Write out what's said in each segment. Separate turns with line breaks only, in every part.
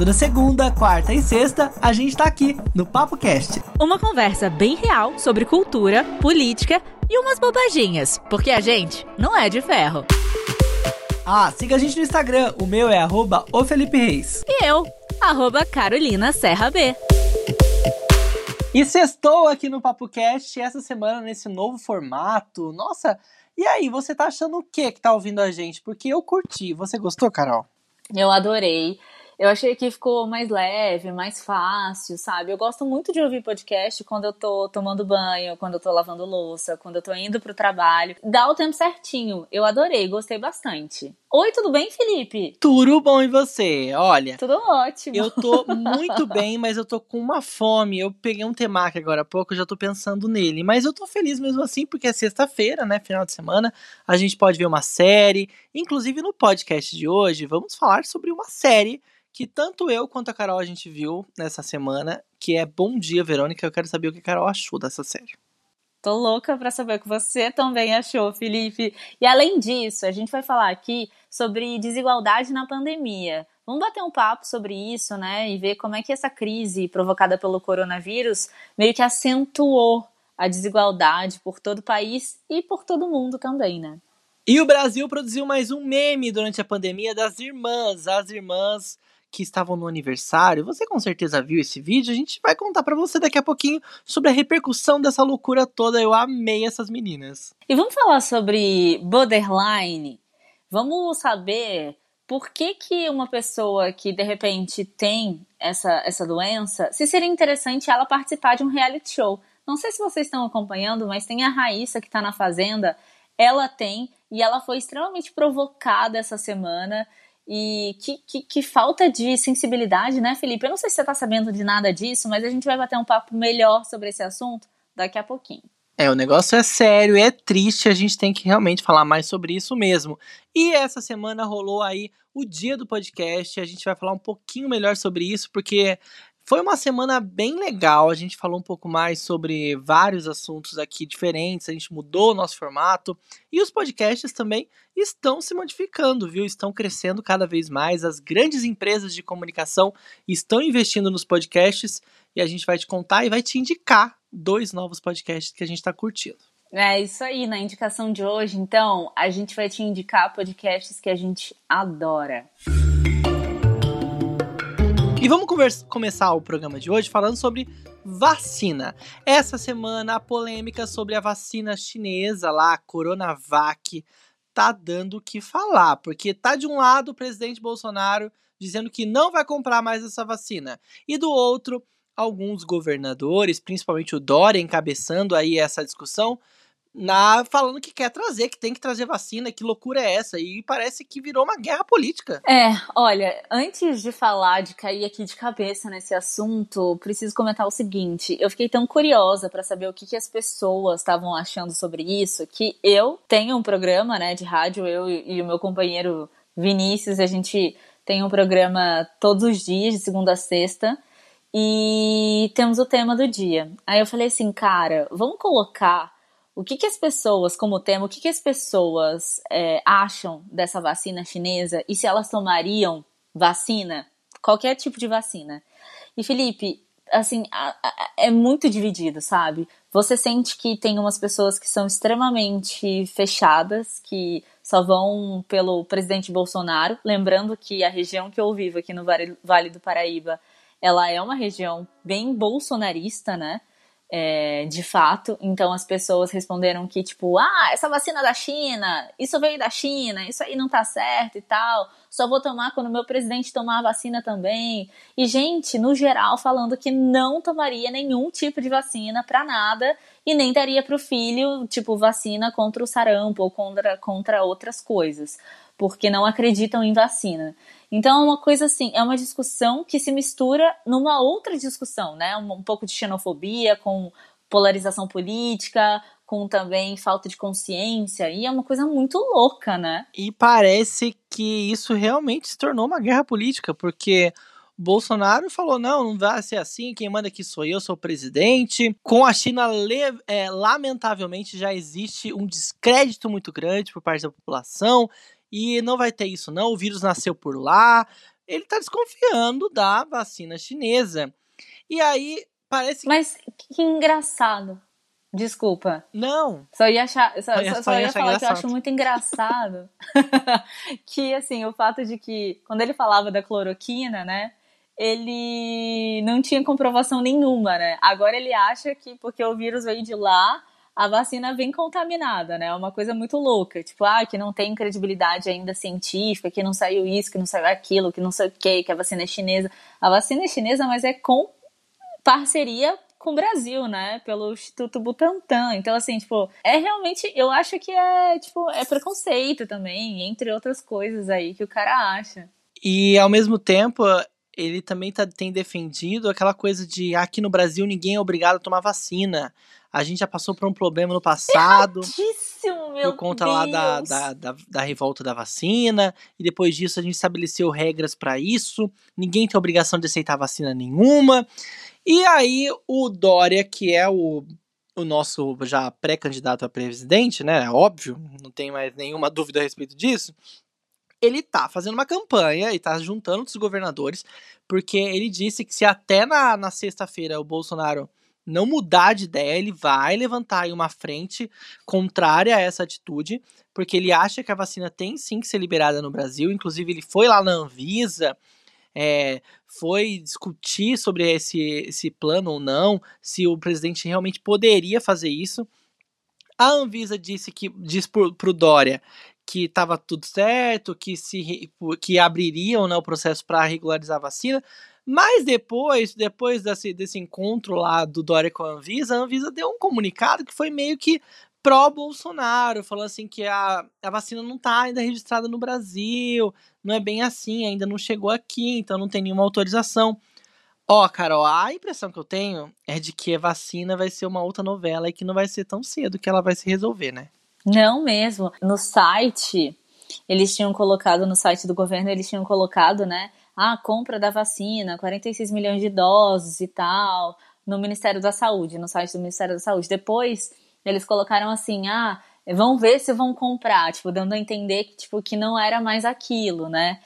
Toda segunda, quarta e sexta, a gente tá aqui no Papo Cast.
Uma conversa bem real sobre cultura, política e umas bobaginhas, porque a gente não é de ferro.
Ah, siga a gente no Instagram, o meu é arroba o Felipe Reis.
E eu, arroba Carolina Serra B.
E sextou aqui no Papo Cast essa semana nesse novo formato. Nossa, e aí, você tá achando o que que tá ouvindo a gente? Porque eu curti. Você gostou, Carol?
Eu adorei. Eu achei que ficou mais leve, mais fácil, sabe? Eu gosto muito de ouvir podcast quando eu tô tomando banho, quando eu tô lavando louça, quando eu tô indo pro trabalho. Dá o tempo certinho. Eu adorei, gostei bastante. Oi, tudo bem, Felipe?
Tudo bom e você? Olha.
Tudo ótimo.
Eu tô muito bem, mas eu tô com uma fome. Eu peguei um temaki agora há pouco, já tô pensando nele. Mas eu tô feliz mesmo assim, porque é sexta-feira, né? Final de semana. A gente pode ver uma série. Inclusive, no podcast de hoje, vamos falar sobre uma série que tanto eu quanto a Carol a gente viu nessa semana, que é Bom Dia, Verônica. Eu quero saber o que a Carol achou dessa série.
Tô louca para saber o que você também achou, Felipe. E além disso, a gente vai falar aqui sobre desigualdade na pandemia. Vamos bater um papo sobre isso, né? E ver como é que essa crise provocada pelo coronavírus meio que acentuou a desigualdade por todo o país e por todo o mundo também, né?
E o Brasil produziu mais um meme durante a pandemia das irmãs. As irmãs que estavam no aniversário. Você com certeza viu esse vídeo. A gente vai contar para você daqui a pouquinho sobre a repercussão dessa loucura toda. Eu amei essas meninas.
E vamos falar sobre borderline. Vamos saber por que, que uma pessoa que de repente tem essa, essa doença, se seria interessante ela participar de um reality show. Não sei se vocês estão acompanhando, mas tem a Raíssa que está na Fazenda. Ela tem, e ela foi extremamente provocada essa semana e que, que, que, falta de sensibilidade, né, Felipe? Eu não sei se você está sabendo de nada disso, mas a gente vai bater um papo melhor sobre esse assunto daqui a pouquinho.
É, o negócio é sério, é triste, a gente tem que realmente falar mais sobre isso mesmo. E essa semana rolou aí o dia do podcast, a gente vai falar um pouquinho melhor sobre isso, porque foi uma semana bem legal. A gente falou um pouco mais sobre vários assuntos aqui diferentes. A gente mudou o nosso formato e os podcasts também estão se modificando, viu? Estão crescendo cada vez mais. As grandes empresas de comunicação estão investindo nos podcasts e a gente vai te contar e vai te indicar dois novos podcasts que a gente está curtindo.
É isso aí, na indicação de hoje, então, a gente vai te indicar podcasts que a gente adora.
E vamos começar o programa de hoje falando sobre vacina. Essa semana a polêmica sobre a vacina chinesa lá, a Coronavac, tá dando o que falar, porque tá de um lado o presidente Bolsonaro dizendo que não vai comprar mais essa vacina, e do outro alguns governadores, principalmente o Dória encabeçando aí essa discussão, na falando que quer trazer, que tem que trazer vacina, que loucura é essa? E parece que virou uma guerra política.
É, olha, antes de falar, de cair aqui de cabeça nesse assunto, preciso comentar o seguinte: eu fiquei tão curiosa para saber o que, que as pessoas estavam achando sobre isso, que eu tenho um programa, né, de rádio, eu e o meu companheiro Vinícius, a gente tem um programa todos os dias, de segunda a sexta. E temos o tema do dia. Aí eu falei assim, cara, vamos colocar o que, que as pessoas, como tema, o que, que as pessoas é, acham dessa vacina chinesa e se elas tomariam vacina, qualquer tipo de vacina. E Felipe, assim, é muito dividido, sabe? Você sente que tem umas pessoas que são extremamente fechadas, que só vão pelo presidente Bolsonaro, lembrando que a região que eu vivo aqui no Vale do Paraíba, ela é uma região bem bolsonarista, né? É, de fato. Então as pessoas responderam que, tipo, ah, essa vacina da China, isso veio da China, isso aí não tá certo e tal. Só vou tomar quando meu presidente tomar a vacina também. E gente, no geral, falando que não tomaria nenhum tipo de vacina para nada e nem daria pro filho, tipo, vacina contra o sarampo ou contra, contra outras coisas, porque não acreditam em vacina. Então é uma coisa assim, é uma discussão que se mistura numa outra discussão, né? Um, um pouco de xenofobia, com polarização política, com também falta de consciência, e é uma coisa muito louca, né?
E parece que isso realmente se tornou uma guerra política, porque Bolsonaro falou: não, não vai ser assim, quem manda aqui sou eu, sou o presidente. Com a China, é, lamentavelmente, já existe um descrédito muito grande por parte da população e não vai ter isso não, o vírus nasceu por lá. ele tá desconfiando da vacina chinesa. E aí parece
Mas que engraçado. Desculpa.
Não.
Só ia achar, só,
ia-
só,
só ia
ia falar que eu
engraçado.
acho muito engraçado que assim, o fato de que quando ele falava da cloroquina, né, ele não tinha comprovação nenhuma, né? Agora ele acha que porque o vírus veio de lá, a vacina vem contaminada, né? É uma coisa muito louca, tipo, ah, que não tem credibilidade ainda científica, que não saiu isso, que não saiu aquilo, que não sei o que, que a vacina é chinesa. A vacina é chinesa, mas é com parceria com o Brasil, né? Pelo Instituto Butantan. Então, assim, tipo, é realmente, eu acho que é, tipo, é preconceito também, entre outras coisas aí que o cara acha.
E ao mesmo tempo, ele também tá, tem defendido aquela coisa de aqui no Brasil ninguém é obrigado a tomar vacina. A gente já passou por um problema no passado.
Meu
por conta
Deus.
lá da, da, da, da revolta da vacina, e depois disso a gente estabeleceu regras para isso, ninguém tem obrigação de aceitar vacina nenhuma. E aí o Dória, que é o, o nosso já pré-candidato a presidente, né? Óbvio, não tem mais nenhuma dúvida a respeito disso. Ele tá fazendo uma campanha e tá juntando outros governadores, porque ele disse que se até na, na sexta-feira o Bolsonaro não mudar de ideia, ele vai levantar aí uma frente contrária a essa atitude, porque ele acha que a vacina tem sim que ser liberada no Brasil. Inclusive, ele foi lá na Anvisa, é, foi discutir sobre esse, esse plano ou não, se o presidente realmente poderia fazer isso. A Anvisa disse que diz pro, pro Dória que estava tudo certo, que se que abririam né, o processo para regularizar a vacina. Mas depois, depois desse, desse encontro lá do Dória com a Anvisa, a Anvisa deu um comunicado que foi meio que pró-Bolsonaro, falando assim que a, a vacina não está ainda registrada no Brasil, não é bem assim, ainda não chegou aqui, então não tem nenhuma autorização. Ó, Carol, a impressão que eu tenho é de que a vacina vai ser uma outra novela e que não vai ser tão cedo que ela vai se resolver, né?
Não mesmo. No site, eles tinham colocado, no site do governo, eles tinham colocado, né? Ah, compra da vacina, 46 milhões de doses e tal, no Ministério da Saúde, no site do Ministério da Saúde. Depois, eles colocaram assim, ah, vão ver se vão comprar, tipo, dando a entender que, tipo, que não era mais aquilo, né?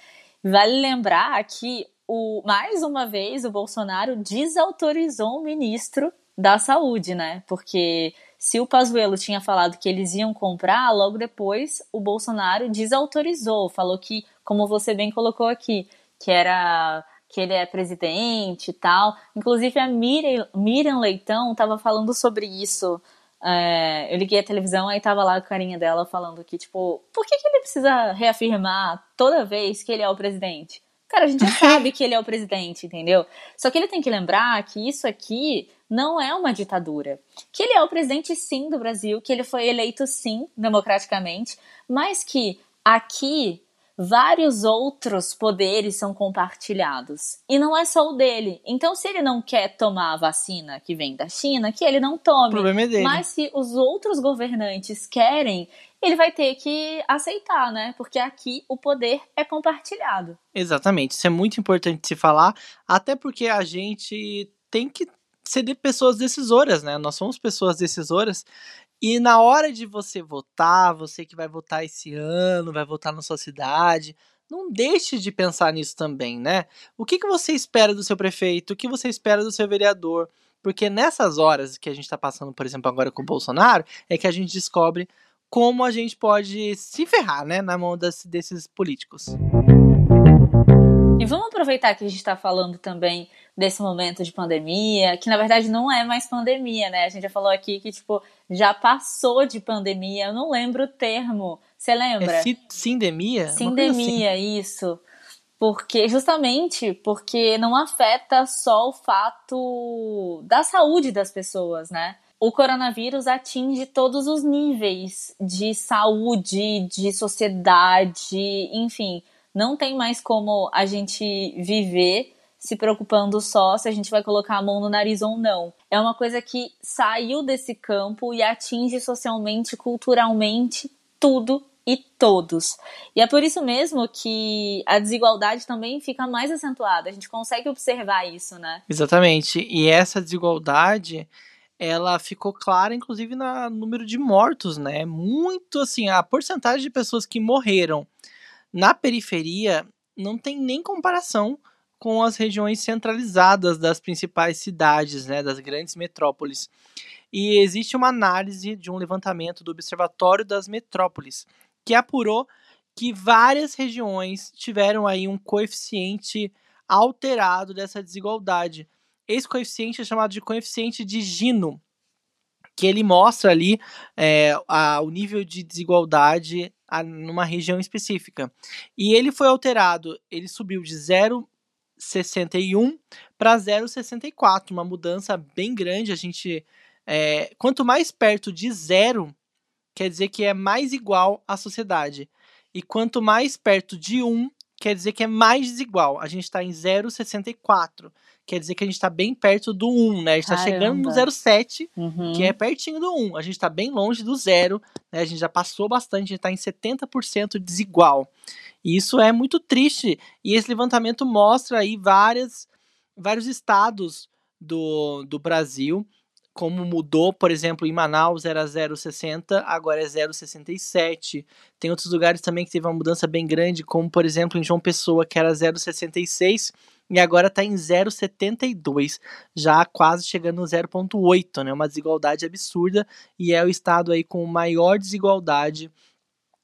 Vale lembrar que, o, mais uma vez, o Bolsonaro desautorizou o ministro da Saúde, né? Porque se o Pazuello tinha falado que eles iam comprar, logo depois o Bolsonaro desautorizou, falou que, como você bem colocou aqui, que era que ele é presidente e tal. Inclusive a Miriam, Miriam Leitão estava falando sobre isso. É, eu liguei a televisão, aí tava lá a carinha dela falando que, tipo, por que, que ele precisa reafirmar toda vez que ele é o presidente? Cara, a gente já sabe que ele é o presidente, entendeu? Só que ele tem que lembrar que isso aqui não é uma ditadura. Que ele é o presidente, sim, do Brasil, que ele foi eleito, sim, democraticamente, mas que aqui vários outros poderes são compartilhados. E não é só o dele. Então, se ele não quer tomar a vacina que vem da China, que ele não
O
tome.
problema é dele.
Mas se os outros governantes querem, ele vai ter que aceitar, né? Porque aqui o poder é compartilhado.
Exatamente, isso é muito importante se falar, até porque a gente tem que ser de pessoas decisoras, né? Nós somos pessoas decisoras e na hora de você votar, você que vai votar esse ano, vai votar na sua cidade, não deixe de pensar nisso também, né? O que, que você espera do seu prefeito? O que você espera do seu vereador? Porque nessas horas que a gente está passando, por exemplo, agora com o Bolsonaro, é que a gente descobre como a gente pode se ferrar, né, na mão das- desses políticos.
E vamos aproveitar que a gente está falando também desse momento de pandemia, que na verdade não é mais pandemia, né? A gente já falou aqui que, tipo, já passou de pandemia. Eu não lembro o termo. Você lembra?
É si- sindemia? Coisa assim.
Sindemia, isso. Porque, justamente porque não afeta só o fato da saúde das pessoas, né? O coronavírus atinge todos os níveis de saúde, de sociedade, enfim. Não tem mais como a gente viver se preocupando só se a gente vai colocar a mão no nariz ou não. É uma coisa que saiu desse campo e atinge socialmente, culturalmente, tudo e todos. E é por isso mesmo que a desigualdade também fica mais acentuada. A gente consegue observar isso, né?
Exatamente. E essa desigualdade, ela ficou clara, inclusive, no número de mortos, né? Muito assim, a porcentagem de pessoas que morreram na periferia não tem nem comparação com as regiões centralizadas das principais cidades, né, das grandes metrópoles. E existe uma análise de um levantamento do Observatório das Metrópoles, que apurou que várias regiões tiveram aí um coeficiente alterado dessa desigualdade. Esse coeficiente é chamado de coeficiente de Gino, que ele mostra ali é, a, o nível de desigualdade a, numa região específica. E ele foi alterado, ele subiu de 0,61 para 0,64, uma mudança bem grande. A gente, é, quanto mais perto de zero, quer dizer que é mais igual à sociedade. E quanto mais perto de 1, quer dizer que é mais desigual. A gente está em 0,64 quer dizer que a gente está bem perto do 1, né? A gente está chegando no 0,7, uhum. que é pertinho do 1. A gente está bem longe do zero, né? A gente já passou bastante, a gente está em 70% desigual. E isso é muito triste. E esse levantamento mostra aí várias, vários estados do, do Brasil como mudou, por exemplo, em Manaus era 0,60, agora é 0,67. Tem outros lugares também que teve uma mudança bem grande, como por exemplo em João Pessoa, que era 0,66 e agora está em 0,72, já quase chegando no 0,8, né? Uma desigualdade absurda e é o estado aí com maior desigualdade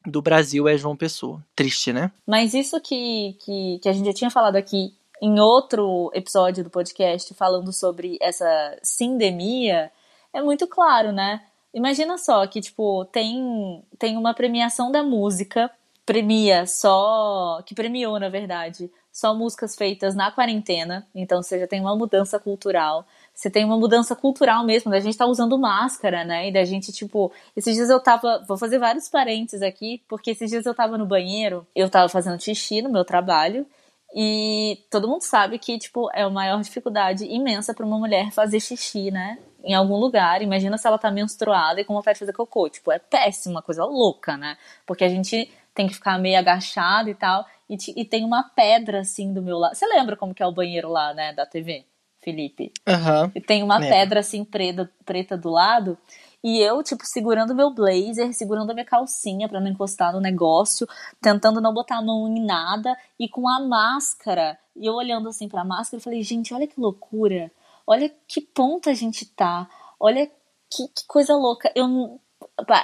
do Brasil é João Pessoa. Triste, né?
Mas isso que, que, que a gente já tinha falado aqui em outro episódio do podcast falando sobre essa sindemia, é muito claro, né? Imagina só que, tipo, tem, tem uma premiação da música, premia só. que premiou, na verdade, só músicas feitas na quarentena. Então você já tem uma mudança cultural. Você tem uma mudança cultural mesmo, da gente tá usando máscara, né? E da gente, tipo, esses dias eu tava. Vou fazer vários parênteses aqui, porque esses dias eu tava no banheiro, eu tava fazendo xixi no meu trabalho. E todo mundo sabe que, tipo, é a maior dificuldade imensa para uma mulher fazer xixi, né? Em algum lugar. Imagina se ela tá menstruada e com vontade de fazer cocô. Tipo, é péssima, coisa louca, né? Porque a gente tem que ficar meio agachado e tal. E, e tem uma pedra, assim, do meu lado. Você lembra como que é o banheiro lá, né, da TV, Felipe?
Uhum.
E tem uma pedra, assim, preta, preta do lado. E eu, tipo, segurando meu blazer, segurando a minha calcinha para não encostar no negócio, tentando não botar a mão em nada e com a máscara. E eu olhando assim pra máscara, eu falei, gente, olha que loucura. Olha que ponto a gente tá. Olha que, que coisa louca. Eu,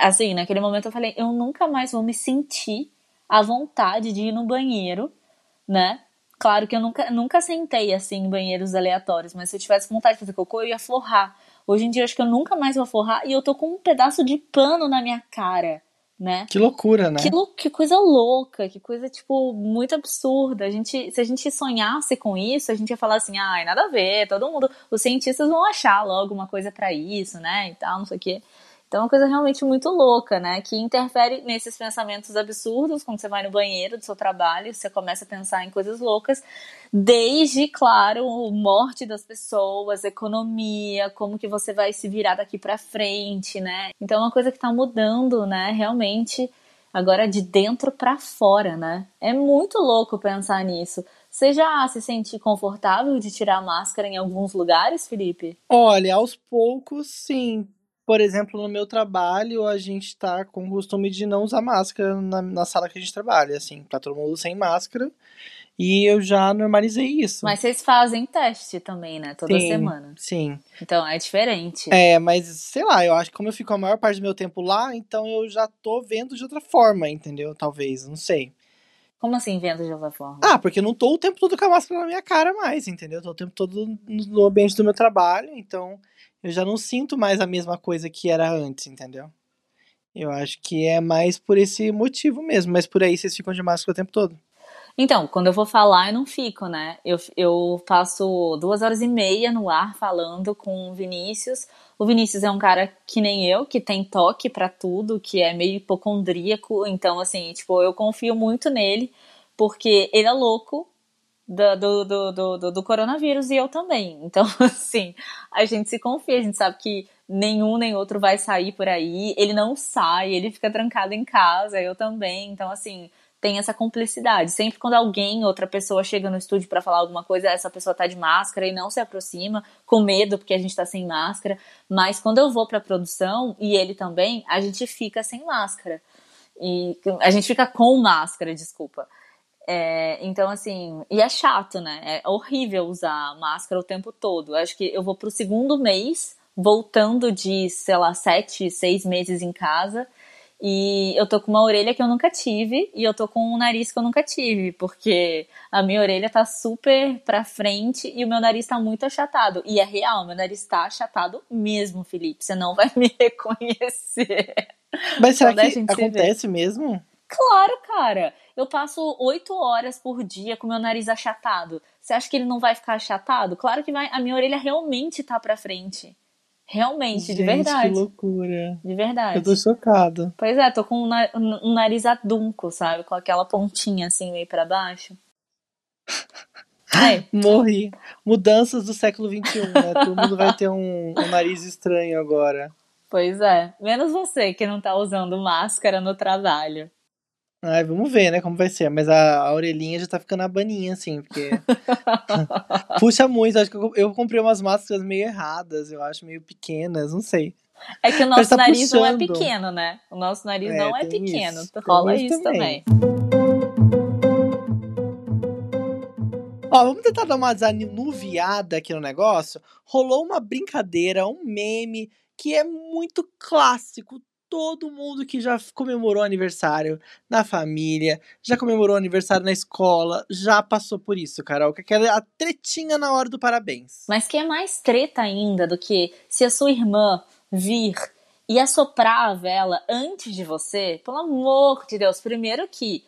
assim, naquele momento eu falei, eu nunca mais vou me sentir à vontade de ir no banheiro, né? Claro que eu nunca, nunca sentei assim em banheiros aleatórios, mas se eu tivesse vontade de fazer cocô, eu ia forrar. Hoje em dia eu acho que eu nunca mais vou forrar e eu tô com um pedaço de pano na minha cara, né?
Que loucura, né?
Que, que coisa louca, que coisa, tipo, muito absurda. A gente, se a gente sonhasse com isso, a gente ia falar assim, ai, nada a ver, todo mundo, os cientistas vão achar logo uma coisa para isso, né? E tal, não sei o quê. Então é uma coisa realmente muito louca, né? Que interfere nesses pensamentos absurdos quando você vai no banheiro do seu trabalho, você começa a pensar em coisas loucas, desde, claro, morte das pessoas, economia, como que você vai se virar daqui para frente, né? Então é uma coisa que tá mudando, né? Realmente agora de dentro para fora, né? É muito louco pensar nisso. Você já se sente confortável de tirar a máscara em alguns lugares, Felipe?
Olha, aos poucos, sim por exemplo, no meu trabalho, a gente tá com o costume de não usar máscara na, na sala que a gente trabalha, assim, tá todo mundo sem máscara. E eu já normalizei isso.
Mas vocês fazem teste também, né? Toda
sim,
semana.
Sim.
Então é diferente.
É, mas sei lá, eu acho que como eu fico a maior parte do meu tempo lá, então eu já tô vendo de outra forma, entendeu? Talvez, não sei.
Como assim vendo de outra forma?
Ah, porque eu não tô o tempo todo com a máscara na minha cara mais, entendeu? Eu tô o tempo todo no ambiente do meu trabalho, então eu já não sinto mais a mesma coisa que era antes, entendeu? Eu acho que é mais por esse motivo mesmo, mas por aí vocês ficam de máscara o tempo todo.
Então, quando eu vou falar, eu não fico, né? Eu, eu passo duas horas e meia no ar falando com o Vinícius. O Vinícius é um cara que nem eu, que tem toque para tudo, que é meio hipocondríaco. Então, assim, tipo, eu confio muito nele, porque ele é louco, do, do, do, do, do coronavírus e eu também. Então, assim, a gente se confia, a gente sabe que nenhum nem outro vai sair por aí. Ele não sai, ele fica trancado em casa, eu também. Então, assim, tem essa cumplicidade. Sempre quando alguém, outra pessoa chega no estúdio para falar alguma coisa, essa pessoa tá de máscara e não se aproxima, com medo porque a gente tá sem máscara. Mas quando eu vou pra produção, e ele também, a gente fica sem máscara. E a gente fica com máscara, desculpa É, então, assim, e é chato, né? É horrível usar máscara o tempo todo. Eu acho que eu vou pro segundo mês, voltando de, sei lá, sete, seis meses em casa. E eu tô com uma orelha que eu nunca tive e eu tô com um nariz que eu nunca tive, porque a minha orelha tá super pra frente e o meu nariz tá muito achatado. E é real, meu nariz tá achatado mesmo, Felipe. Você não vai me reconhecer.
Mas será que acontece mesmo?
Claro, cara. Eu passo oito horas por dia com meu nariz achatado. Você acha que ele não vai ficar achatado? Claro que vai. A minha orelha realmente tá pra frente. Realmente,
Gente,
de verdade.
Que loucura.
De verdade.
Eu tô chocado.
Pois é, tô com um, na um nariz adunco, sabe? Com aquela pontinha assim meio pra baixo.
Ai. Morri. Mudanças do século XXI, né? Todo mundo vai ter um, um nariz estranho agora.
Pois é. Menos você que não tá usando máscara no trabalho.
Ai, vamos ver, né, como vai ser. Mas a, a orelhinha já tá ficando abaninha, assim, porque. Puxa muito. Acho que eu, eu, comprei umas máscaras meio erradas, eu acho, meio pequenas, não sei.
É que o nosso tá nariz puxando. não é pequeno, né? O nosso nariz é, não é pequeno. Isso, Rola isso também. também.
Ó, vamos tentar dar uma desanuviada aqui no negócio. Rolou uma brincadeira, um meme que é muito clássico todo mundo que já comemorou aniversário na família, já comemorou aniversário na escola, já passou por isso, Carol. Que é a tretinha na hora do parabéns.
Mas que é mais treta ainda do que se a sua irmã vir e assoprar a vela antes de você, pelo amor de Deus, primeiro que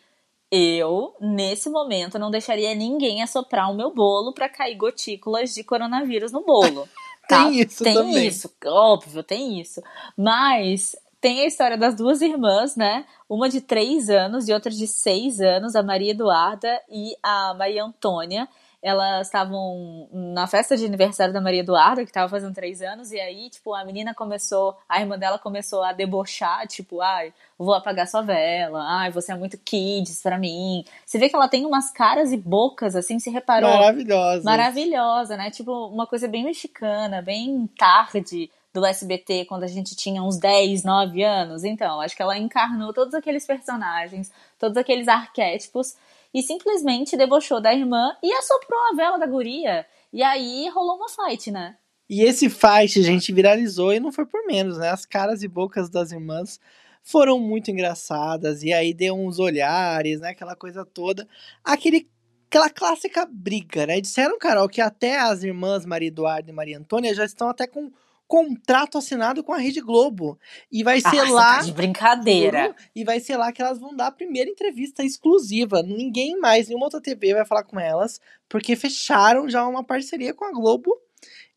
eu, nesse momento, não deixaria ninguém assoprar o meu bolo para cair gotículas de coronavírus no bolo.
Tá? tem isso
tem
também.
isso, óbvio, tem isso. Mas tem a história das duas irmãs, né? Uma de três anos e outra de seis anos, a Maria Eduarda e a Maria Antônia. Elas estavam na festa de aniversário da Maria Eduarda, que estava fazendo três anos, e aí, tipo, a menina começou, a irmã dela começou a debochar, tipo, ai, vou apagar sua vela, ai, você é muito kids pra mim. Você vê que ela tem umas caras e bocas, assim, se reparou?
Maravilhosa.
Maravilhosa, né? Tipo, uma coisa bem mexicana, bem tarde do SBT quando a gente tinha uns 10, 9 anos. Então, acho que ela encarnou todos aqueles personagens, todos aqueles arquétipos e simplesmente debochou da irmã e assoprou a vela da guria. E aí rolou uma fight, né?
E esse fight, gente, viralizou e não foi por menos, né? As caras e bocas das irmãs foram muito engraçadas e aí deu uns olhares, né? Aquela coisa toda. Aquele aquela clássica briga, né? Disseram, Carol, que até as irmãs Maria Eduarda e Maria Antônia já estão até com contrato assinado com a Rede Globo. E vai ser lá.
Tá de brincadeira.
E vai ser lá que elas vão dar a primeira entrevista exclusiva. Ninguém mais, nenhuma outra TV vai falar com elas, porque fecharam já uma parceria com a Globo.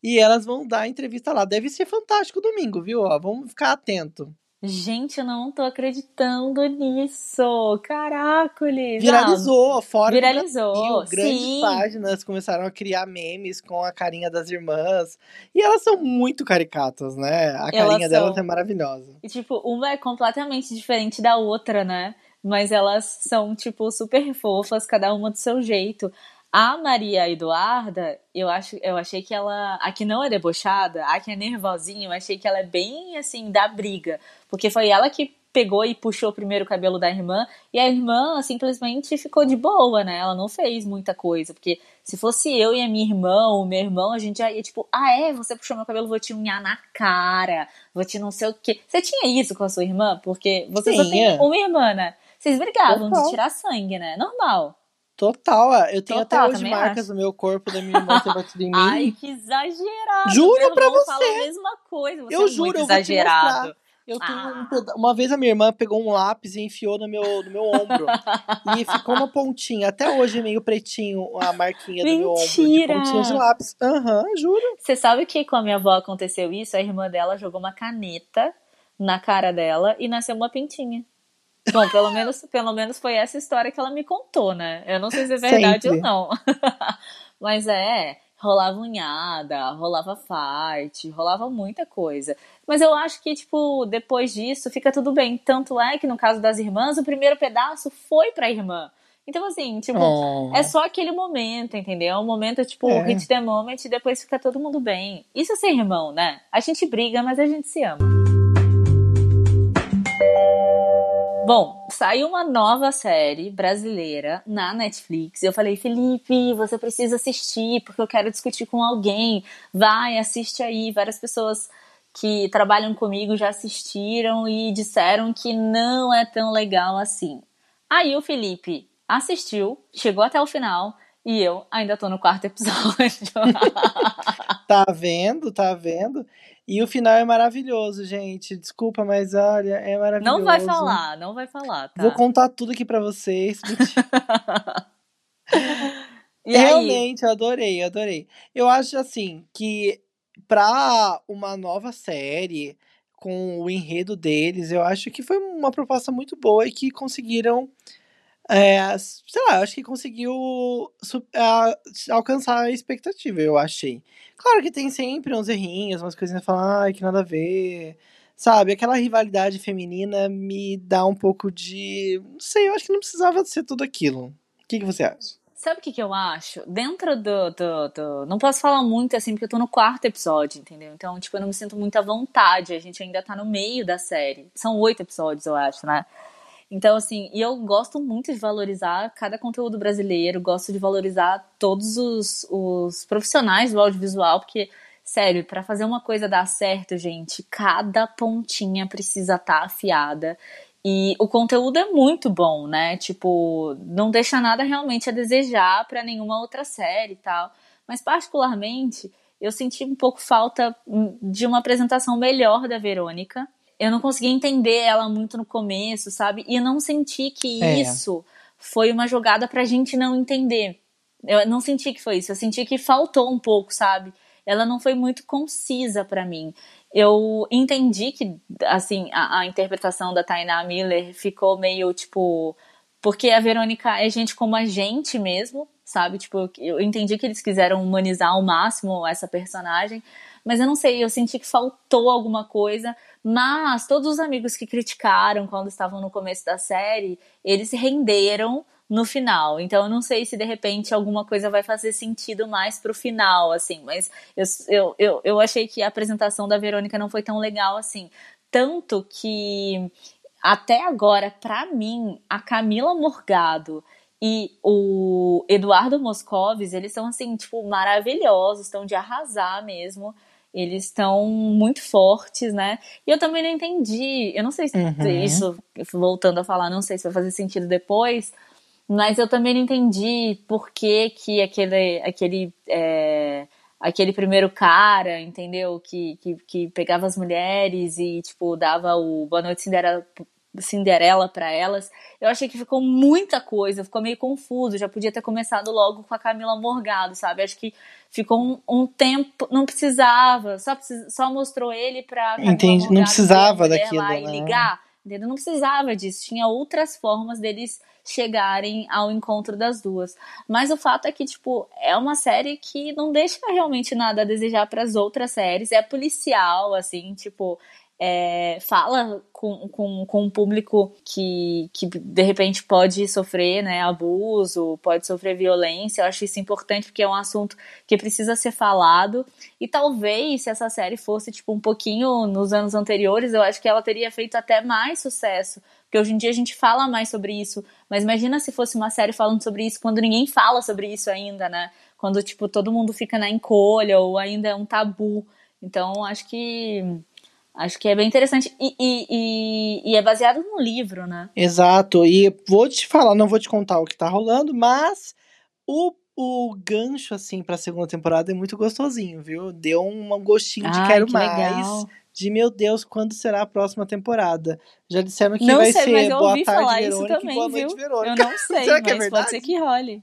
E elas vão dar a entrevista lá. Deve ser fantástico domingo, viu? Ó, vamos ficar atento.
Gente, eu não tô acreditando nisso. Caracoles.
Viralizou, fora
Viralizou.
Brasil, grandes
Sim.
páginas começaram a criar memes com a carinha das irmãs. E elas são muito caricatas, né? A
Elas
carinha delas
são.
é maravilhosa.
E, tipo, uma é completamente diferente da outra, né? Mas elas são, tipo, super fofas, cada uma do seu jeito. A Maria Eduarda, eu, acho, eu achei que ela. A que não é debochada, a que é nervosinha, eu achei que ela é bem, assim, da briga. Porque foi ela que pegou e puxou primeiro o cabelo da irmã, e a irmã simplesmente ficou de boa, né? Ela não fez muita coisa, porque se fosse eu e a minha irmã, ou meu irmão, a gente já ia tipo, ah é, você puxou meu cabelo, vou te unhar na cara, vou te não sei o quê. Você tinha isso com a sua irmã? Porque você só tem
Tinha.
uma irmã, né? Vocês brigavam
Total.
de tirar sangue, né? Normal.
Total, ó, eu tenho
Total,
até hoje marcas
acho.
no meu corpo da minha irmã ter batido em mim.
Ai, que exagerado.
Juro pra
irmão fala
você.
a mesma coisa. Você
eu
é
juro, eu
exagerado.
mostrar. Eu tenho
Ah.
um Uma vez a minha irmã pegou um lápis e enfiou no meu, no meu ombro. e ficou uma pontinha. Até hoje é meio pretinho a marquinha do meu ombro. De
Mentira!
pontinha de lápis. Aham, juro.
Você sabe que com a minha avó aconteceu isso? A irmã dela jogou uma caneta na cara dela e nasceu uma pintinha. Bom, pelo menos, pelo menos foi essa história que ela me contou, né? Eu não sei se é verdade
Sempre.
ou não. Mas é, rolava unhada, rolava fight, rolava muita coisa. Mas eu acho que, tipo, depois disso fica tudo bem. Tanto é que no caso das irmãs, o primeiro pedaço foi pra irmã. Então, assim, tipo,
Oh.
é só aquele momento, entendeu? Um momento, tipo,
É.
hit the moment e depois fica todo mundo bem. Isso é ser irmão, né? A gente briga, mas a gente se ama. Bom, saiu uma nova série brasileira na Netflix. Eu falei, Felipe, você precisa assistir porque eu quero discutir com alguém. Vai, assiste aí. Várias pessoas que trabalham comigo já assistiram e disseram que não é tão legal assim. Aí o Felipe assistiu, chegou até o final e eu ainda tô no quarto episódio.
tá vendo? Tá vendo? E o final é maravilhoso, gente. Desculpa, mas olha, é maravilhoso.
Não vai falar, não vai falar, tá?
Vou contar tudo aqui para vocês. Realmente, eu adorei, adorei. Eu acho assim que pra uma nova série com o enredo deles, eu acho que foi uma proposta muito boa e que conseguiram é, sei lá, acho que conseguiu alcançar a expectativa, eu achei. Claro que tem sempre uns errinhos, umas coisinhas que falam, ai, que nada a ver. Sabe, aquela rivalidade feminina me dá um pouco de. Não sei, eu acho que não precisava ser tudo aquilo. O que, que você acha?
Sabe o que, que eu acho? Dentro do, do, do, Não posso falar muito assim, porque eu tô no quarto episódio, entendeu? Então, tipo, eu não me sinto muito à vontade. A gente ainda tá no meio da série. São oito episódios, eu acho, né? Então, assim, e eu gosto muito de valorizar cada conteúdo brasileiro, gosto de valorizar todos os, os profissionais do audiovisual, porque, sério, para fazer uma coisa dar certo, gente, cada pontinha precisa estar tá afiada. E o conteúdo é muito bom, né? Tipo, não deixa nada realmente a desejar para nenhuma outra série e tal. Mas, particularmente, eu senti um pouco falta hum, de uma apresentação melhor da Verônica eu não consegui entender ela muito no começo, sabe? E eu não senti que é. isso foi uma jogada pra gente não entender. Eu não senti que foi isso, eu senti que faltou um pouco, sabe? Ela não foi muito concisa para mim. Eu entendi que, assim, a, a interpretação da Tainá Miller ficou meio tipo. Porque a Verônica é gente como a gente mesmo, sabe? Tipo, eu entendi que eles quiseram humanizar ao máximo essa personagem, mas eu não sei, eu senti que faltou alguma coisa mas todos os amigos que criticaram quando estavam no começo da série, eles se renderam no final. Então eu não sei se de repente alguma coisa vai fazer sentido mais pro final, assim. Mas eu, eu, eu, eu achei que a apresentação da Verônica não foi tão legal assim. Tanto que até agora, para mim, a Camila Morgado e o Eduardo Moscovis, eles são assim, tipo, maravilhosos, estão de arrasar mesmo. Eles estão muito fortes, né? E eu também não entendi. Eu não sei se uhum. isso, voltando a falar, não sei se vai fazer sentido depois, mas eu também não entendi por que, que aquele, aquele, é, aquele primeiro cara, entendeu? Que, que, que pegava as mulheres e, tipo, dava o Boa Noite Cinderela Cinderela para elas. Eu achei que ficou muita coisa, ficou meio confuso. Já podia ter começado logo com a Camila Morgado, sabe? Acho que ficou um, um tempo, não precisava, só, precis, só mostrou ele pra.
Entendi, não precisava daquilo.
Né? ligar, entendeu? Não precisava disso. Tinha outras formas deles chegarem ao encontro das duas. Mas o fato é que, tipo, é uma série que não deixa realmente nada a desejar para as outras séries. É policial, assim, tipo, é, fala com, com, com um público que, que de repente pode sofrer né, abuso, pode sofrer violência. Eu acho isso importante porque é um assunto que precisa ser falado. E talvez se essa série fosse tipo um pouquinho nos anos anteriores, eu acho que ela teria feito até mais sucesso. Porque hoje em dia a gente fala mais sobre isso. Mas imagina se fosse uma série falando sobre isso quando ninguém fala sobre isso ainda, né? Quando, tipo, todo mundo fica na encolha ou ainda é um tabu. Então, acho que Acho que é bem interessante. E, e, e, e, é baseado num livro, né?
Exato. E vou te falar, não vou te contar o que tá rolando, mas o, o gancho, assim, pra segunda temporada é muito gostosinho, viu? Deu um gostinho de quero que mais. Legal. De meu Deus, quando será a próxima temporada? Já disseram que
não
vai
sei,
ser
Boa
Tarde,
falar
Verônica
isso também,
Boa Noite,
viu?
Verônica.
Eu não sei,
será
mas
que é verdade?
pode ser que role.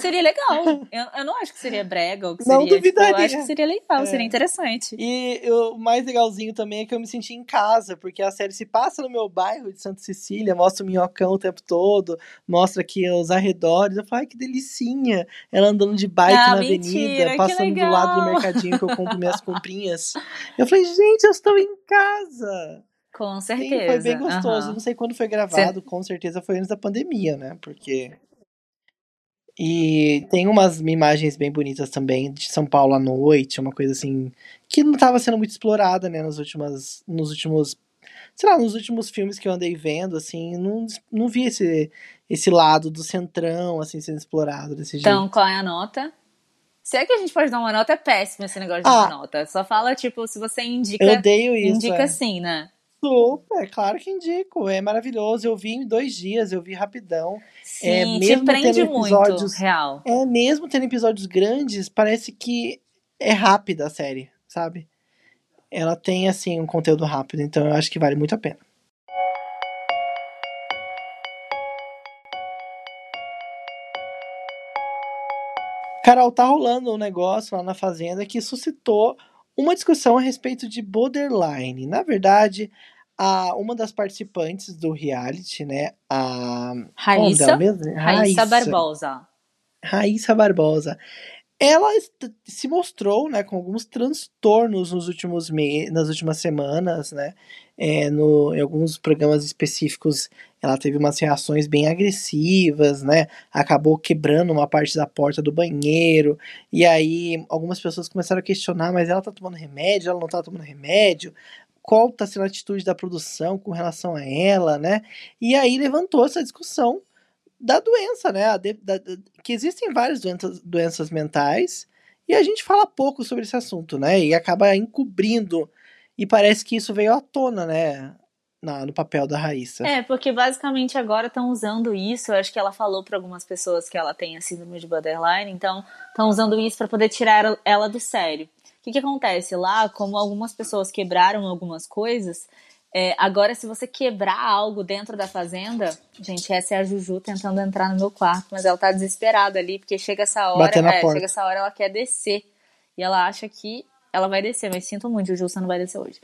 Seria legal. Eu, eu não acho que seria brega ou que
não
seria.
Duvidaria.
Tipo, eu acho que seria legal, é. seria interessante.
E o mais legalzinho também é que eu me senti em casa, porque a série se passa no meu bairro de Santa Cecília, mostra o minhocão o tempo todo, mostra aqui os arredores. Eu falo, ai, que delicinha. Ela andando de bike ah, na mentira, avenida, passando do lado do mercadinho que eu compro minhas comprinhas. Eu falei, gente, eu estou em casa.
Com certeza. Sim,
foi bem gostoso. Uhum. Não sei quando foi gravado, com certeza foi antes da pandemia, né? Porque e tem umas imagens bem bonitas também de São Paulo à noite, uma coisa assim que não estava sendo muito explorada, né, nos últimos, nos últimos sei lá, nos últimos filmes que eu andei vendo, assim, não, não vi esse, esse lado do centrão, assim, sendo explorado desse
então,
jeito.
Então, qual é a nota? Se é que a gente pode dar uma nota, é péssimo esse negócio de ah, uma nota. Só fala, tipo, se você indica.
Eu odeio isso.
Indica
é.
sim, né?
Super, claro que indico. É maravilhoso. Eu vi em dois dias, eu vi rapidão.
Sim, é, mesmo te prende episódios, muito, real.
É, mesmo tendo episódios grandes, parece que é rápida a série, sabe? Ela tem, assim, um conteúdo rápido, então eu acho que vale muito a pena. Carol, tá rolando um negócio lá na Fazenda que suscitou uma discussão a respeito de borderline. Na verdade, a, uma das participantes do reality, né? A.
Raíssa, Raíssa, Raíssa Barbosa.
Raíssa Barbosa. Ela se mostrou, né, com alguns transtornos nos últimos meses, nas últimas semanas, né? É, no, em alguns programas específicos ela teve umas reações bem agressivas, né? Acabou quebrando uma parte da porta do banheiro. E aí algumas pessoas começaram a questionar, mas ela tá tomando remédio, ela não tá tomando remédio? Qual tá sendo a atitude da produção com relação a ela, né? E aí levantou essa discussão da doença, né? De, da, que existem várias doenças, doenças mentais e a gente fala pouco sobre esse assunto, né? E acaba encobrindo. E parece que isso veio à tona, né? na, no papel da Raíssa.
É, porque basicamente agora estão usando isso. Eu acho que ela falou para algumas pessoas que ela tem a síndrome de borderline, então estão usando isso para poder tirar ela do sério. O que, que acontece? Lá, como algumas pessoas quebraram algumas coisas, é, agora se você quebrar algo dentro da fazenda, gente, essa é a Juju tentando entrar no meu quarto, mas ela tá desesperada ali, porque chega essa hora, é, chega essa hora ela quer descer. E ela acha que ela vai descer, mas sinto muito, Juju, você não vai descer hoje.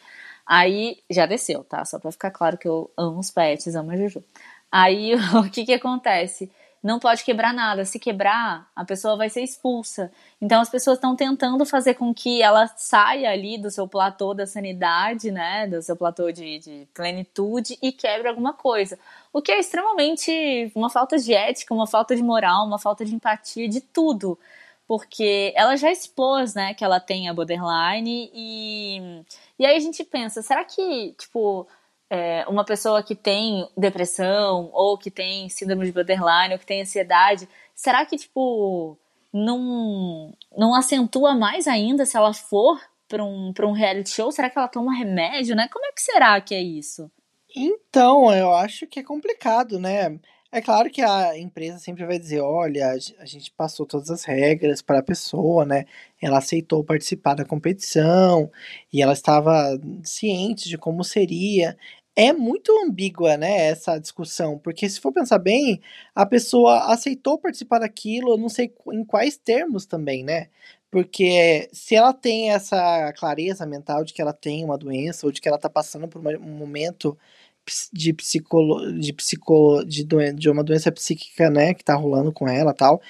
Aí já desceu, tá? Só pra ficar claro que eu amo os pets, amo a Juju. Aí o que que acontece? Não pode quebrar nada. Se quebrar, a pessoa vai ser expulsa. Então as pessoas estão tentando fazer com que ela saia ali do seu platô da sanidade, né? Do seu platô de, de plenitude e quebre alguma coisa. O que é extremamente uma falta de ética, uma falta de moral, uma falta de empatia, de tudo porque ela já expôs, né, que ela tem a borderline e e aí a gente pensa, será que tipo é, uma pessoa que tem depressão ou que tem síndrome de borderline ou que tem ansiedade, será que tipo não não acentua mais ainda se ela for para um para um reality show? Será que ela toma remédio, né? Como é que será que é isso?
Então, eu acho que é complicado, né? É claro que a empresa sempre vai dizer, olha, a gente passou todas as regras para a pessoa, né? Ela aceitou participar da competição e ela estava ciente de como seria. É muito ambígua, né, essa discussão, porque se for pensar bem, a pessoa aceitou participar daquilo, não sei em quais termos também, né? Porque se ela tem essa clareza mental de que ela tem uma doença ou de que ela está passando por um momento de psicolo, de psico, de, de uma doença psíquica, né, que tá rolando com ela, tal.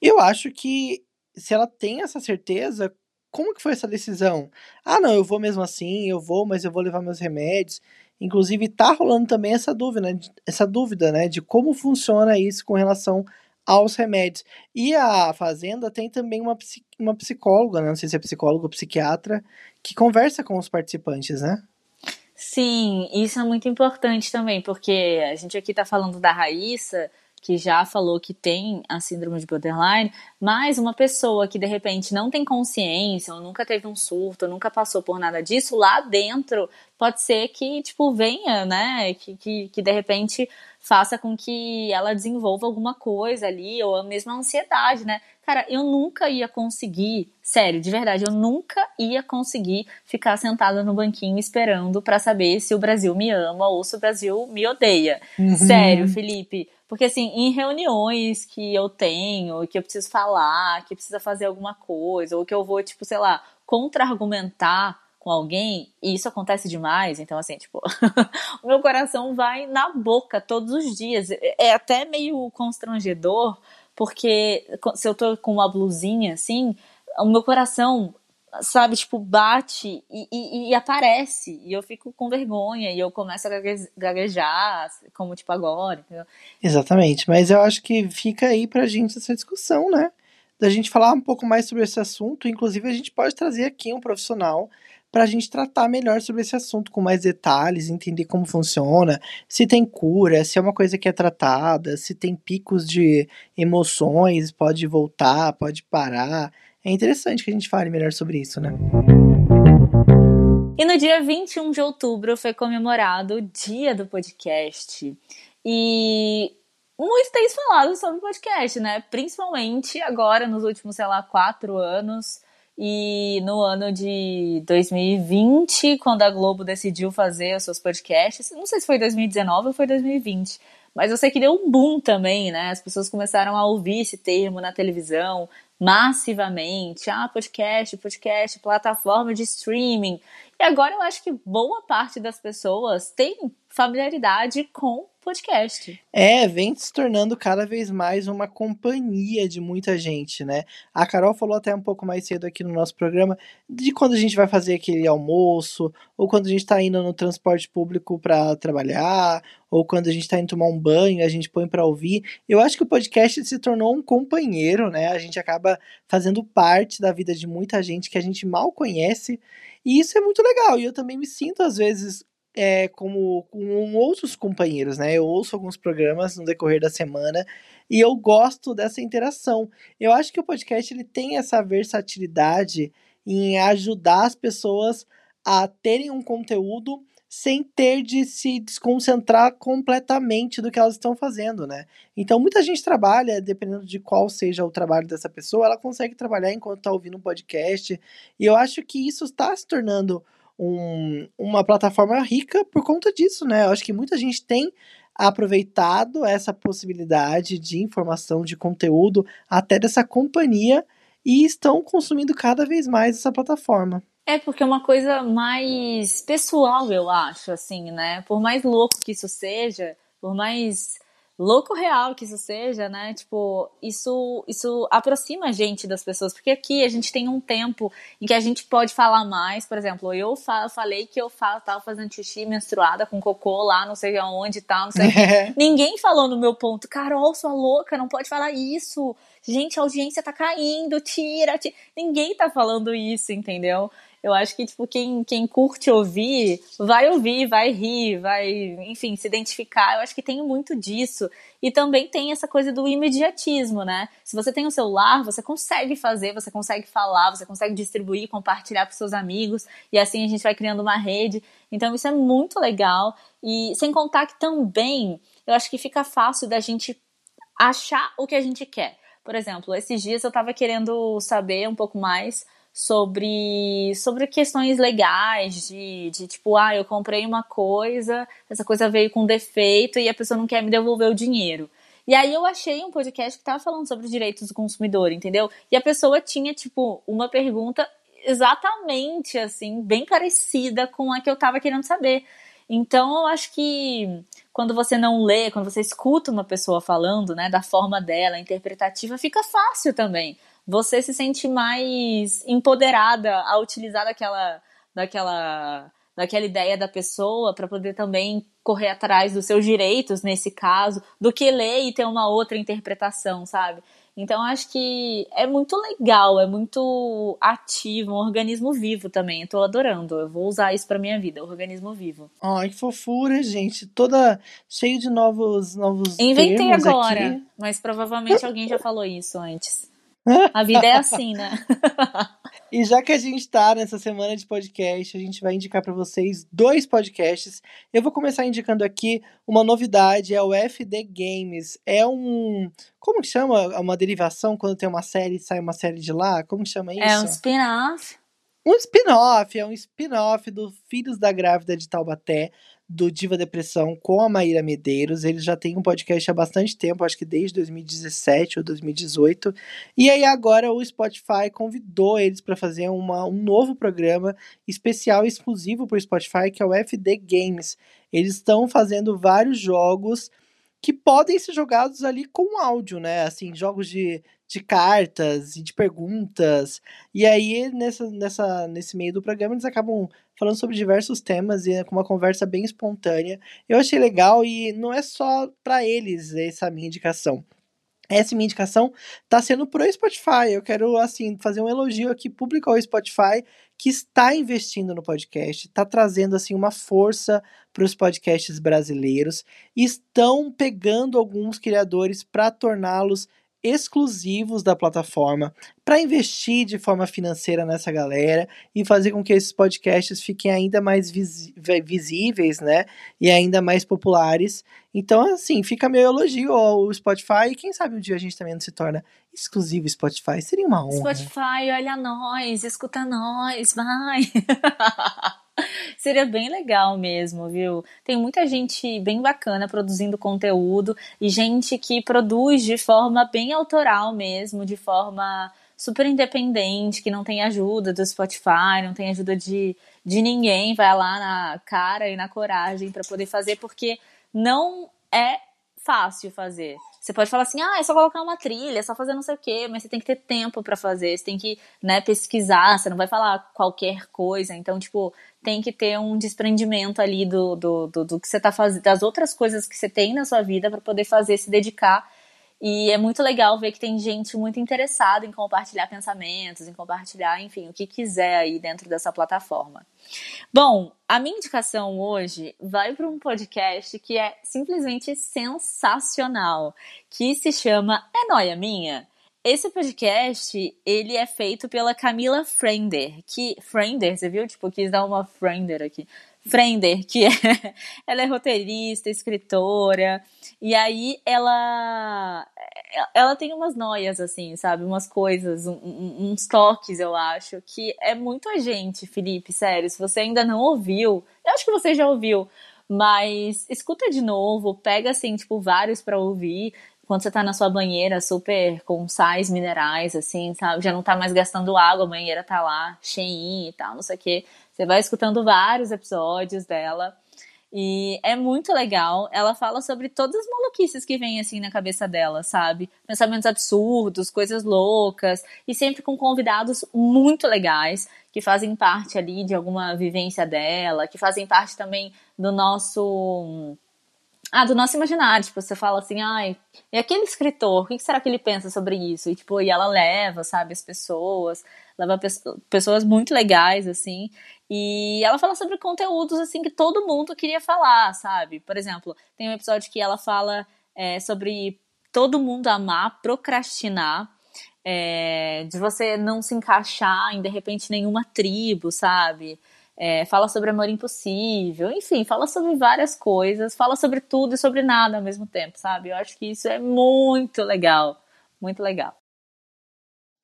Eu acho que se ela tem essa certeza, como que foi essa decisão? Ah, não, eu vou mesmo assim, eu vou, mas eu vou levar meus remédios. Inclusive tá rolando também essa dúvida, essa dúvida, né, de como funciona isso com relação aos remédios. E a Fazenda tem também uma, uma psicóloga, né, não sei se é psicóloga ou psiquiatra, que conversa com os participantes, né?
Sim, isso é muito importante também, porque a gente aqui tá falando da Raíssa, que já falou que tem a síndrome de borderline, mas uma pessoa que de repente não tem consciência, ou nunca teve um surto, ou nunca passou por nada disso, lá dentro pode ser que, tipo, venha, né? Que, que, que de repente faça com que ela desenvolva alguma coisa ali, ou a mesma ansiedade, né? Cara, eu nunca ia conseguir, sério, de verdade, eu nunca ia conseguir ficar sentada no banquinho esperando para saber se o Brasil me ama ou se o Brasil me odeia. Uhum. Sério, Felipe. Porque, assim, em reuniões que eu tenho, que eu preciso falar, que precisa fazer alguma coisa, ou que eu vou, tipo, sei lá, contra-argumentar com alguém, e isso acontece demais, então assim, tipo, o meu coração vai na boca todos os dias. É até meio constrangedor, porque se eu tô com uma blusinha assim, o meu coração, sabe, tipo, bate e, e, e aparece, e eu fico com vergonha, e eu começo a gaguejar, como tipo agora, entendeu?
Exatamente, mas eu acho que fica aí pra gente essa discussão, né? Da gente falar um pouco mais sobre esse assunto, inclusive a gente pode trazer aqui um profissional para a gente tratar melhor sobre esse assunto com mais detalhes, entender como funciona, se tem cura, se é uma coisa que é tratada, se tem picos de emoções, pode voltar, pode parar. É interessante que a gente fale melhor sobre isso, né?
E no dia 21 de outubro foi comemorado o dia do podcast. E muito tem falado sobre podcast, né? Principalmente agora, nos últimos, sei lá, quatro anos. E no ano de 2020, quando a Globo decidiu fazer os seus podcasts, não sei se foi 2019 ou foi 2020, mas eu sei que deu um boom também, né? As pessoas começaram a ouvir esse termo na televisão massivamente. Ah, podcast, podcast, plataforma de streaming. E agora eu acho que boa parte das pessoas tem familiaridade com podcast.
É, vem se tornando cada vez mais uma companhia de muita gente, né? A Carol falou até um pouco mais cedo aqui no nosso programa de quando a gente vai fazer aquele almoço, ou quando a gente tá indo no transporte público para trabalhar, ou quando a gente tá indo tomar um banho, a gente põe para ouvir. Eu acho que o podcast se tornou um companheiro, né? A gente acaba fazendo parte da vida de muita gente que a gente mal conhece. E isso é muito legal. E eu também me sinto, às vezes, é, como com outros companheiros, né? Eu ouço alguns programas no decorrer da semana e eu gosto dessa interação. Eu acho que o podcast ele tem essa versatilidade em ajudar as pessoas a terem um conteúdo sem ter de se desconcentrar completamente do que elas estão fazendo, né? Então muita gente trabalha, dependendo de qual seja o trabalho dessa pessoa, ela consegue trabalhar enquanto está ouvindo um podcast. E eu acho que isso está se tornando um, uma plataforma rica por conta disso, né? Eu acho que muita gente tem aproveitado essa possibilidade de informação, de conteúdo, até dessa companhia, e estão consumindo cada vez mais essa plataforma.
É porque é uma coisa mais pessoal, eu acho, assim, né? Por mais louco que isso seja, por mais louco real que isso seja, né? Tipo, isso, isso aproxima a gente das pessoas, porque aqui a gente tem um tempo em que a gente pode falar mais. Por exemplo, eu fa falei que eu fa tava fazendo xixi menstruada com cocô lá, não sei aonde e tal, não sei. Ninguém falou no meu ponto, Carol, sua louca, não pode falar isso. Gente, a audiência tá caindo, tira, tira. Ninguém tá falando isso, entendeu? Eu acho que, tipo, quem, quem curte ouvir, vai ouvir, vai rir, vai, enfim, se identificar. Eu acho que tem muito disso. E também tem essa coisa do imediatismo, né? Se você tem um celular, você consegue fazer, você consegue falar, você consegue distribuir, compartilhar para seus amigos. E assim a gente vai criando uma rede. Então isso é muito legal. E sem contar que também, eu acho que fica fácil da gente achar o que a gente quer. Por exemplo, esses dias eu estava querendo saber um pouco mais sobre, sobre questões legais, de, de tipo, ah, eu comprei uma coisa, essa coisa veio com defeito e a pessoa não quer me devolver o dinheiro. E aí eu achei um podcast que tava falando sobre os direitos do consumidor, entendeu? E a pessoa tinha, tipo, uma pergunta exatamente, assim, bem parecida com a que eu tava querendo saber. Então eu acho que quando você não lê, quando você escuta uma pessoa falando, né, da forma dela, interpretativa, fica fácil também você se sente mais empoderada a utilizar daquela, daquela, daquela ideia da pessoa para poder também correr atrás dos seus direitos nesse caso, do que ler e ter uma outra interpretação, sabe? Então acho que é muito legal, é muito ativo, um organismo vivo também. Eu tô adorando. Eu vou usar isso para minha vida, um organismo vivo.
Ai, que fofura, gente. Toda cheio de novos novos
Inventei agora, aqui. mas provavelmente alguém já falou isso antes. A vida é assim, né?
e já que a gente tá nessa semana de podcast, a gente vai indicar para vocês dois podcasts. Eu vou começar indicando aqui uma novidade, é o FD Games. É um. Como que chama? Uma derivação quando tem uma série e sai uma série de lá? Como que chama isso?
É um spin-off.
Um spin-off, é um spin-off do Filhos da Grávida de Taubaté do Diva Depressão com a Maíra Medeiros. Eles já têm um podcast há bastante tempo, acho que desde 2017 ou 2018. E aí agora o Spotify convidou eles para fazer uma, um novo programa especial exclusivo para o Spotify, que é o FD Games. Eles estão fazendo vários jogos que podem ser jogados ali com áudio, né? Assim, jogos de, de cartas e de perguntas. E aí, nessa, nessa, nesse meio do programa, eles acabam falando sobre diversos temas e com uma conversa bem espontânea. Eu achei legal e não é só para eles essa minha indicação. Essa minha indicação está sendo pro Spotify. Eu quero, assim, fazer um elogio aqui público ao Spotify, que está investindo no podcast, está trazendo, assim, uma força para os podcasts brasileiros, estão pegando alguns criadores para torná-los exclusivos da plataforma para investir de forma financeira nessa galera e fazer com que esses podcasts fiquem ainda mais visíveis, né? E ainda mais populares. Então, assim, fica meu elogio ao Spotify e quem sabe um dia a gente também não se torna exclusivo Spotify. Seria uma honra.
Spotify, olha nós, escuta nós, vai. Seria bem legal mesmo, viu? Tem muita gente bem bacana produzindo conteúdo e gente que produz de forma bem autoral mesmo, de forma super independente, que não tem ajuda do Spotify, não tem ajuda de, de ninguém, vai lá na cara e na coragem para poder fazer, porque não é fácil fazer. Você pode falar assim, ah, é só colocar uma trilha, é só fazer não sei o quê, mas você tem que ter tempo para fazer, você tem que, né, pesquisar, você não vai falar qualquer coisa. Então, tipo, tem que ter um desprendimento ali do, do, do, do que você tá fazendo, das outras coisas que você tem na sua vida para poder fazer, se dedicar e é muito legal ver que tem gente muito interessada em compartilhar pensamentos, em compartilhar, enfim, o que quiser aí dentro dessa plataforma. Bom, a minha indicação hoje vai para um podcast que é simplesmente sensacional, que se chama É Noia Minha? Esse podcast, ele é feito pela Camila Frender, que... Frender, você viu? Tipo, quis dar uma Frender aqui. Frender, que é, ela é roteirista, escritora, e aí ela ela tem umas noias, assim, sabe? Umas coisas, um, uns toques, eu acho, que é muito a gente, Felipe, sério. Se você ainda não ouviu, eu acho que você já ouviu, mas escuta de novo, pega, assim, tipo, vários para ouvir. Quando você tá na sua banheira super com sais minerais, assim, sabe? Já não tá mais gastando água, a banheira tá lá cheinha e tal, não sei o quê. Você vai escutando vários episódios dela. E é muito legal. Ela fala sobre todas as maluquices que vêm assim na cabeça dela, sabe? Pensamentos absurdos, coisas loucas, e sempre com convidados muito legais que fazem parte ali de alguma vivência dela, que fazem parte também do nosso ah, do nosso imaginário, tipo, você fala assim, ai, e aquele escritor, o que será que ele pensa sobre isso? E, tipo, e ela leva, sabe, as pessoas, leva pessoas muito legais, assim, e ela fala sobre conteúdos, assim, que todo mundo queria falar, sabe? Por exemplo, tem um episódio que ela fala é, sobre todo mundo amar, procrastinar, é, de você não se encaixar em, de repente, nenhuma tribo, sabe? é, fala sobre amor impossível, enfim, fala sobre várias coisas, fala sobre tudo e sobre nada ao mesmo tempo, sabe? Eu acho que isso é muito legal, muito legal.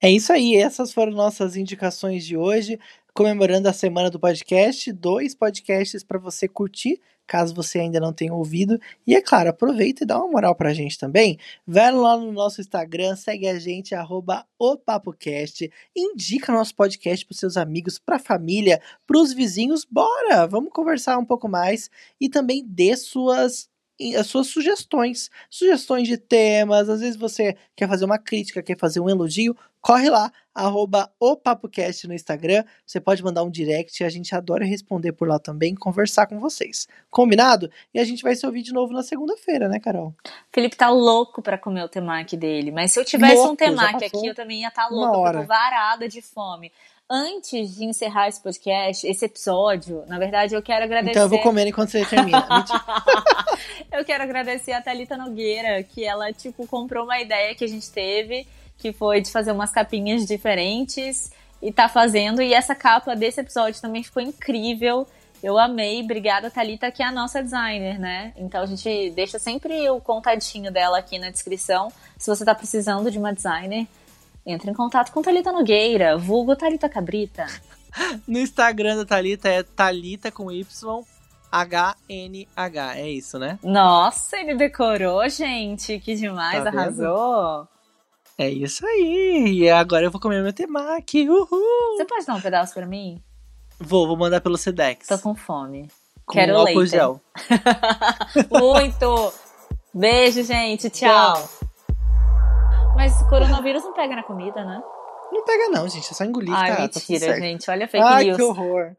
É isso aí, essas foram nossas indicações de hoje, comemorando a semana do podcast, dois podcasts para você curtir caso você ainda não tenha ouvido. E é claro, aproveita e dá uma moral pra gente também. Vai lá no nosso Instagram, segue a gente, arroba opapocast, indica nosso podcast pros seus amigos, pra família, pros vizinhos, bora! Vamos conversar um pouco mais e também dê suas as suas sugestões, sugestões de temas, às vezes você quer fazer uma crítica, quer fazer um elogio, corre lá, arroba o PapoCast no Instagram, você pode mandar um direct, a gente adora responder por lá também, conversar com vocês. Combinado? E a gente vai se ouvir de novo na segunda-feira, né, Carol?
Felipe tá louco para comer o temaki dele, mas se eu tivesse louco, um temaki aqui, eu também ia estar tá porque eu tô varada de fome antes de encerrar esse podcast, esse episódio, na verdade, eu quero agradecer.
Então eu vou comer enquanto você termina.
eu quero agradecer a Thalita Nogueira, que ela, tipo, comprou uma ideia que a gente teve, que foi de fazer umas capinhas diferentes e tá fazendo. E essa capa desse episódio também ficou incrível. Eu amei. Obrigada, Thalita, que é a nossa designer, né? Então a gente deixa sempre o contatinho dela aqui na descrição. Se você tá precisando de uma designer, entre em contato com Talita Nogueira, vulgo Talita Cabrita.
No Instagram da Talita é Talita com Y H-N-H. É isso, né?
Nossa, ele decorou, gente. Que demais, tá arrasou.
É isso aí. E agora eu vou comer meu temaki. Uhul!
Você pode dar um pedaço pra mim?
Vou, vou mandar pelo Sedex.
Tô com fome.
Com
Quero
álcool leite. gel.
Muito! Beijo, gente. Tchau. Tchau. Mas coronavírus não pega na comida, né?
Não pega não, gente. É só engolir.
Ai,
tá,
mentira,
tá
gente. Olha a fake
Ai,
news.
que horror.